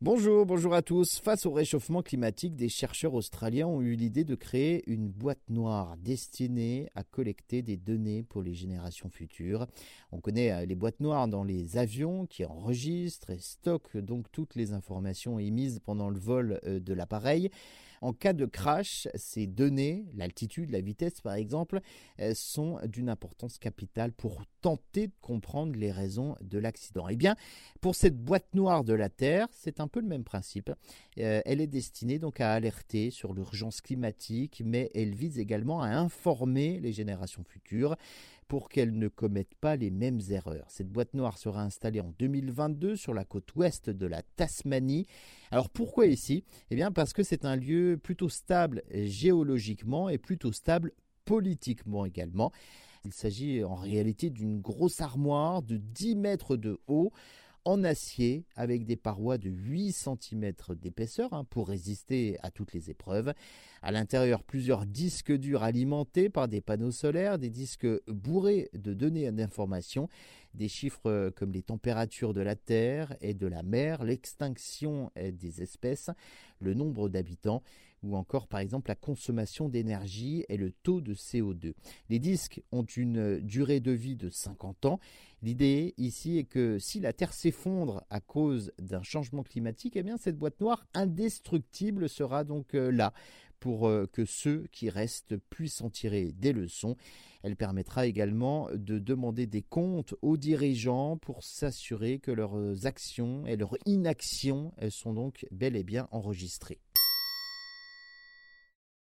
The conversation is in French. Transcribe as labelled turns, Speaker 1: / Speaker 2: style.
Speaker 1: Bonjour, bonjour à tous. Face au réchauffement climatique, des chercheurs australiens ont eu l'idée de créer une boîte noire destinée à collecter des données pour les générations futures. On connaît euh, les boîtes noires dans les avions qui enregistrent et stockent donc toutes les informations émises pendant le vol euh, de l'appareil. En cas de crash, ces données, l'altitude, la vitesse par exemple, euh, sont d'une importance capitale pour tenter de comprendre les raisons de l'accident. Eh bien, pour cette boîte noire de la Terre, c'est un peu le même principe. Euh, elle est destinée donc à alerter sur l'urgence climatique, mais elle vise également à informer les générations futures pour qu'elles ne commettent pas les mêmes erreurs. Cette boîte noire sera installée en 2022 sur la côte ouest de la Tasmanie. Alors pourquoi ici? Eh bien parce que c'est un lieu plutôt stable géologiquement et plutôt stable politiquement également. Il s'agit en réalité d'une grosse armoire de 10 mètres de haut en acier avec des parois de 8 cm d'épaisseur hein, pour résister à toutes les épreuves. À l'intérieur, plusieurs disques durs alimentés par des panneaux solaires, des disques bourrés de données d'informations, des chiffres comme les températures de la Terre et de la mer, l'extinction des espèces, le nombre d'habitants ou encore par exemple la consommation d'énergie et le taux de CO2. Les disques ont une durée de vie de 50 ans. L'idée ici est que si la Terre s'effondre à cause d'un changement climatique, eh bien cette boîte noire indestructible sera donc euh, là pour euh, que ceux qui restent puissent en tirer des leçons. Elle permettra également de demander des comptes aux dirigeants pour s'assurer que leurs actions et leurs inactions sont donc bel et bien enregistrées.